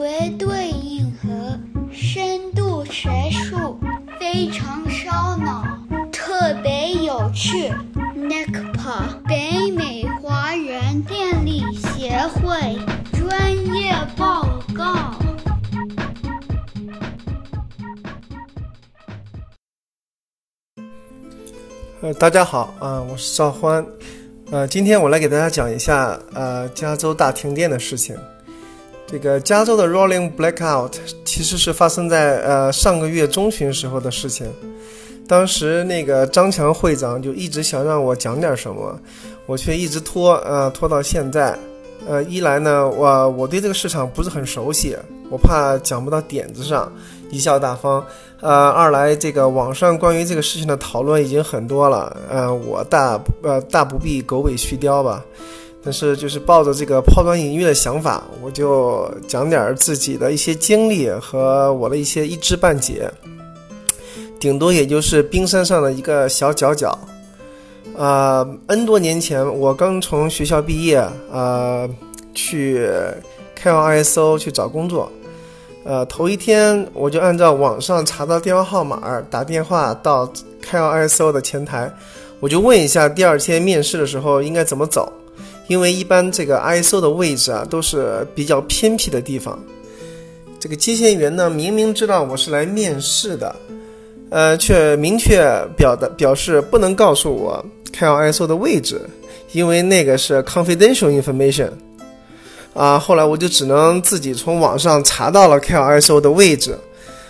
绝对硬核，深度学术，非常烧脑，特别有趣。NECPA 北美华人电力协会专业报告。呃，大家好啊、我是赵欢，呃，今天我来给大家讲一下呃加州大停电的事情。这个加州的 Rolling Blackout 其实是发生在呃上个月中旬时候的事情。当时那个张强会长就一直想让我讲点什么，我却一直拖，呃，拖到现在。呃，一来呢，我我对这个市场不是很熟悉，我怕讲不到点子上，贻笑大方。呃，二来这个网上关于这个事情的讨论已经很多了，呃，我大呃大不必狗尾续貂吧。但是就是抱着这个抛砖引玉的想法，我就讲点儿自己的一些经历和我的一些一知半解，顶多也就是冰山上的一个小角角。啊、n 多年前我刚从学校毕业，呃，去开往 ISO 去找工作。呃，头一天我就按照网上查到电话号码打电话到开往 ISO 的前台，我就问一下第二天面试的时候应该怎么走。因为一般这个 ISO 的位置啊都是比较偏僻的地方，这个接线员呢明明知道我是来面试的，呃，却明确表达表示不能告诉我开往 ISO 的位置，因为那个是 confidential information。啊，后来我就只能自己从网上查到了开往 ISO 的位置，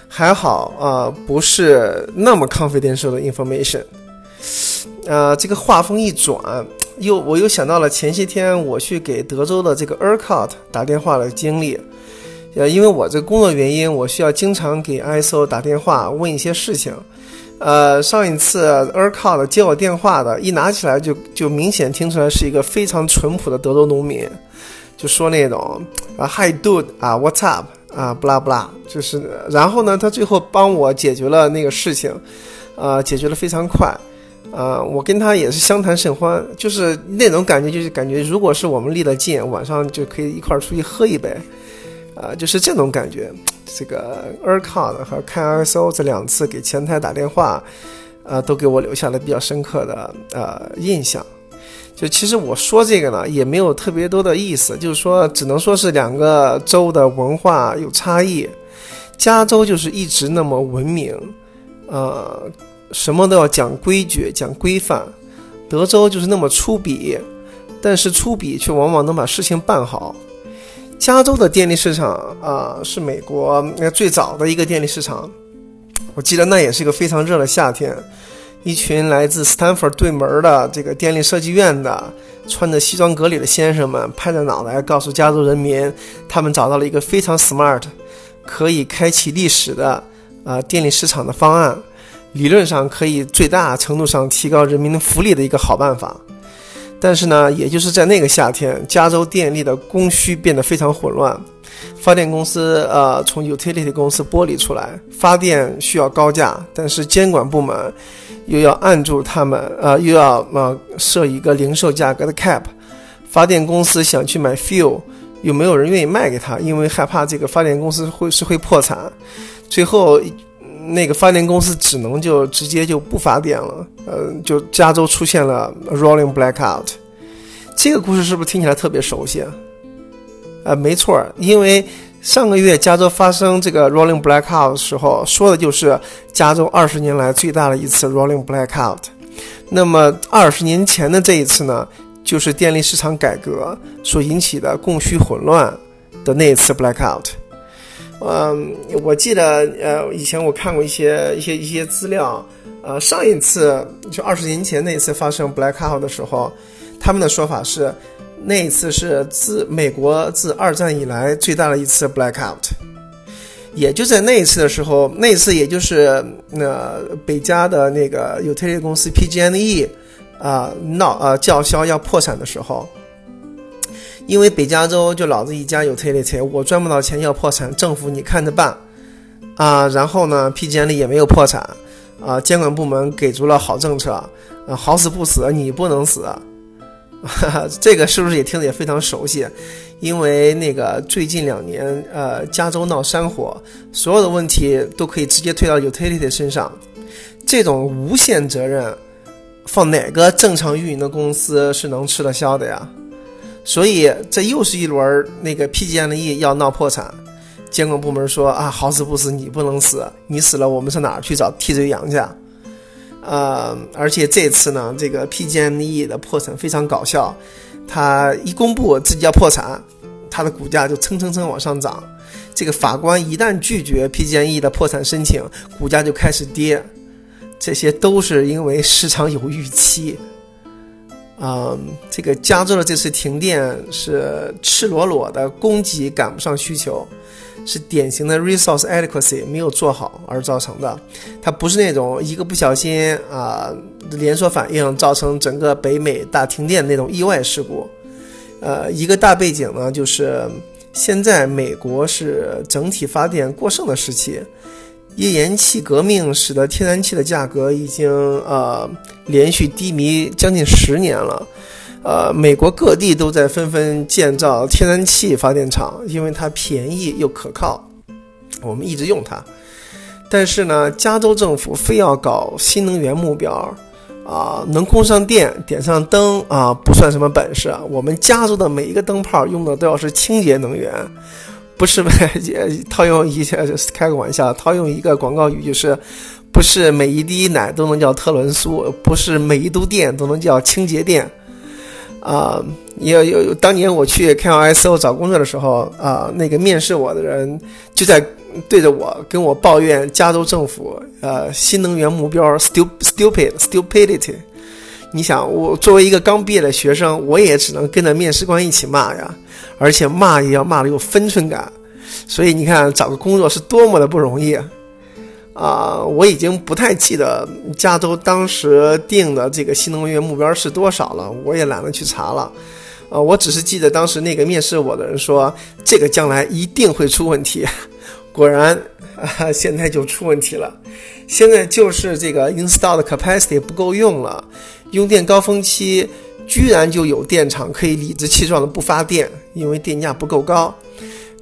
还好啊，不是那么 confidential 的 information。呃，这个话锋一转，又我又想到了前些天我去给德州的这个 ERCOT 打电话的经历。呃，因为我这工作原因，我需要经常给 ISO 打电话问一些事情。呃，上一次 ERCOT 接我电话的，一拿起来就就明显听出来是一个非常淳朴的德州农民，就说那种啊 Hi dude 啊 What's up 啊不拉不拉，就是然后呢，他最后帮我解决了那个事情，呃，解决的非常快。啊、我跟他也是相谈甚欢，就是那种感觉，就是感觉如果是我们离得近，晚上就可以一块儿出去喝一杯，啊、就是这种感觉。这个 ERCOT 和 KISO 这两次给前台打电话，呃，都给我留下了比较深刻的呃印象。就其实我说这个呢，也没有特别多的意思，就是说，只能说是两个州的文化有差异。加州就是一直那么文明，呃，什么都要讲规矩、讲规范。德州就是那么粗鄙，但是粗鄙却往往能把事情办好。加州的电力市场啊、是美国最早的一个电力市场。我记得那也是一个非常热的夏天，一群来自斯坦福对门的这个电力设计院的穿着西装革履的先生们，拍着脑袋告诉加州人民，他们找到了一个非常 smart，可以开启历史的啊、电力市场的方案。理论上可以最大程度上提高人民的福利的一个好办法，但是呢，也就是在那个夏天，加州电力的供需变得非常混乱，发电公司呃从 utility 公司剥离出来，发电需要高价，但是监管部门又要按住他们，呃又要呃设一个零售价格的 cap，发电公司想去买 fuel，又没有人愿意卖给他，因为害怕这个发电公司会是会破产，最后。那个发电公司只能就直接就不发电了，呃，就加州出现了 rolling blackout。这个故事是不是听起来特别熟悉啊？呃，没错，因为上个月加州发生这个 rolling blackout 的时候，说的就是加州二十年来最大的一次 rolling blackout。那么二十年前的这一次呢，就是电力市场改革所引起的供需混乱的那一次 blackout。嗯，我记得呃，以前我看过一些一些一些资料，呃，上一次就二十年前那一次发生 blackout 的时候，他们的说法是，那一次是自美国自二战以来最大的一次 blackout。也就在那一次的时候，那一次也就是那、北加的那个 utility 公司 PG&E 啊、闹啊、叫嚣要破产的时候，因为北加州就老子一家 utility，我赚不到钱要破产，政府你看着办啊。然后呢，PG&E 也没有破产啊，监管部门给足了好政策啊，好死不死你不能死哈哈 这个是不是也听着也非常熟悉？因为那个最近两年，呃，加州闹山火，所有的问题都可以直接推到 utility 身上，这种无限责任，放哪个正常运营的公司是能吃得消的呀？所以这又是一轮那个 PG&E 要闹破产，监管部门说啊，好死不死你不能死，你死了我们上哪儿去找替罪羊去？呃，而且这次呢，这个 PG&E 的破产非常搞笑，他一公布自己要破产，它的股价就蹭蹭蹭往上涨。这个法官一旦拒绝 PG&E 的破产申请，股价就开始跌。这些都是因为市场有预期。嗯，这个加州的这次停电是赤裸裸的供给赶不上需求。是典型的 resource adequacy 没有做好而造成的，它不是那种一个不小心啊连锁反应造成整个北美大停电那种意外事故。呃，一个大背景呢，就是现在美国是整体发电过剩的时期，页岩气革命使得天然气的价格已经呃连续低迷将近十年了。呃，美国各地都在纷纷建造天然气发电厂，因为它便宜又可靠，我们一直用它。但是呢，加州政府非要搞新能源目标，啊，能供上电、点上灯啊，不算什么本事啊。我们加州的每一个灯泡用的都要是清洁能源，不是套用一下就是开个玩笑，套用一个广告语就是，不是每一滴奶都能叫特仑苏，不是每一度电都能叫清洁电。啊，有有当年我去 KLSO 找工作的时候，啊，那个面试我的人就在对着我跟我抱怨加州政府，呃，新能源目标 stupid stupidity。你想，我作为一个刚毕业的学生，我也只能跟着面试官一起骂呀，而且骂也要骂的有分寸感。所以你看，找个工作是多么的不容易。啊，我已经不太记得加州当时定的这个新能源目标是多少了，我也懒得去查了。啊，我只是记得当时那个面试我的人说，这个将来一定会出问题。果然，啊，现在就出问题了。现在就是这个 installed capacity 不够用了，用电高峰期居然就有电厂可以理直气壮的不发电，因为电价不够高。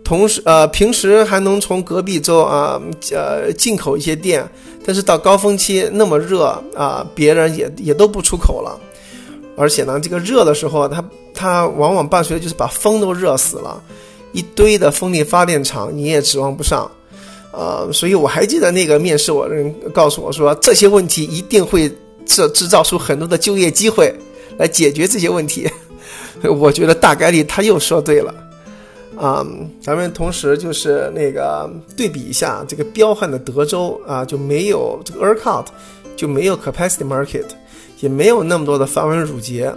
同时，呃，平时还能从隔壁州啊，呃，进口一些电，但是到高峰期那么热啊，别人也也都不出口了。而且呢，这个热的时候，它它往往伴随就是把风都热死了，一堆的风力发电厂你也指望不上。呃，所以我还记得那个面试我的人告诉我说，这些问题一定会制制造出很多的就业机会来解决这些问题。我觉得大概率他又说对了。啊，咱们同时就是那个对比一下这个彪悍的德州啊，就没有这个 ERCOT，就没有 capacity market，也没有那么多的繁文缛节，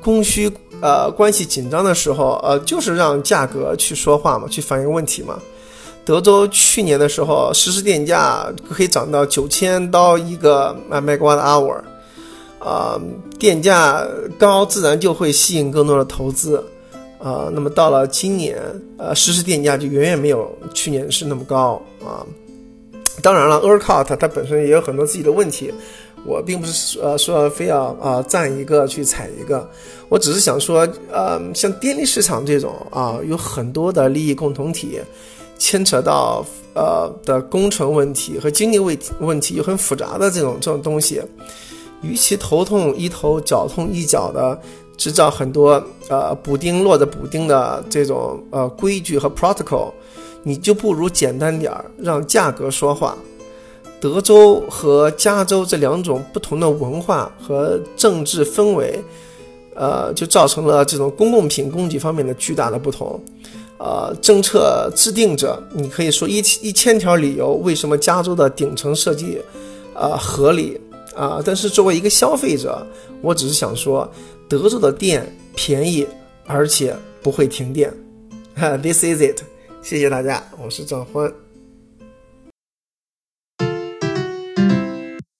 供需呃关系紧张的时候，呃就是让价格去说话嘛，去反映问题嘛。德州去年的时候，实时电价可以涨到九千刀一个啊 megawatt hour，啊，电价高自然就会吸引更多的投资。啊，那么到了今年，呃，实时电价就远远没有去年是那么高啊。当然了，ERCOT 它本身也有很多自己的问题，我并不是呃说非要啊赞一个去踩一个，我只是想说，呃，像电力市场这种啊，有很多的利益共同体，牵扯到呃的工程问题和经济问问题，又很复杂的这种这种东西，与其头痛一头脚痛一脚的。制造很多呃补丁落着补丁的这种呃规矩和 protocol，你就不如简单点儿，让价格说话。德州和加州这两种不同的文化和政治氛围，呃，就造成了这种公共品供给方面的巨大的不同。呃，政策制定者，你可以说一一千条理由为什么加州的顶层设计，呃，合理啊，但是作为一个消费者，我只是想说。德州的电便宜，而且不会停电，This is it。谢谢大家，我是张欢。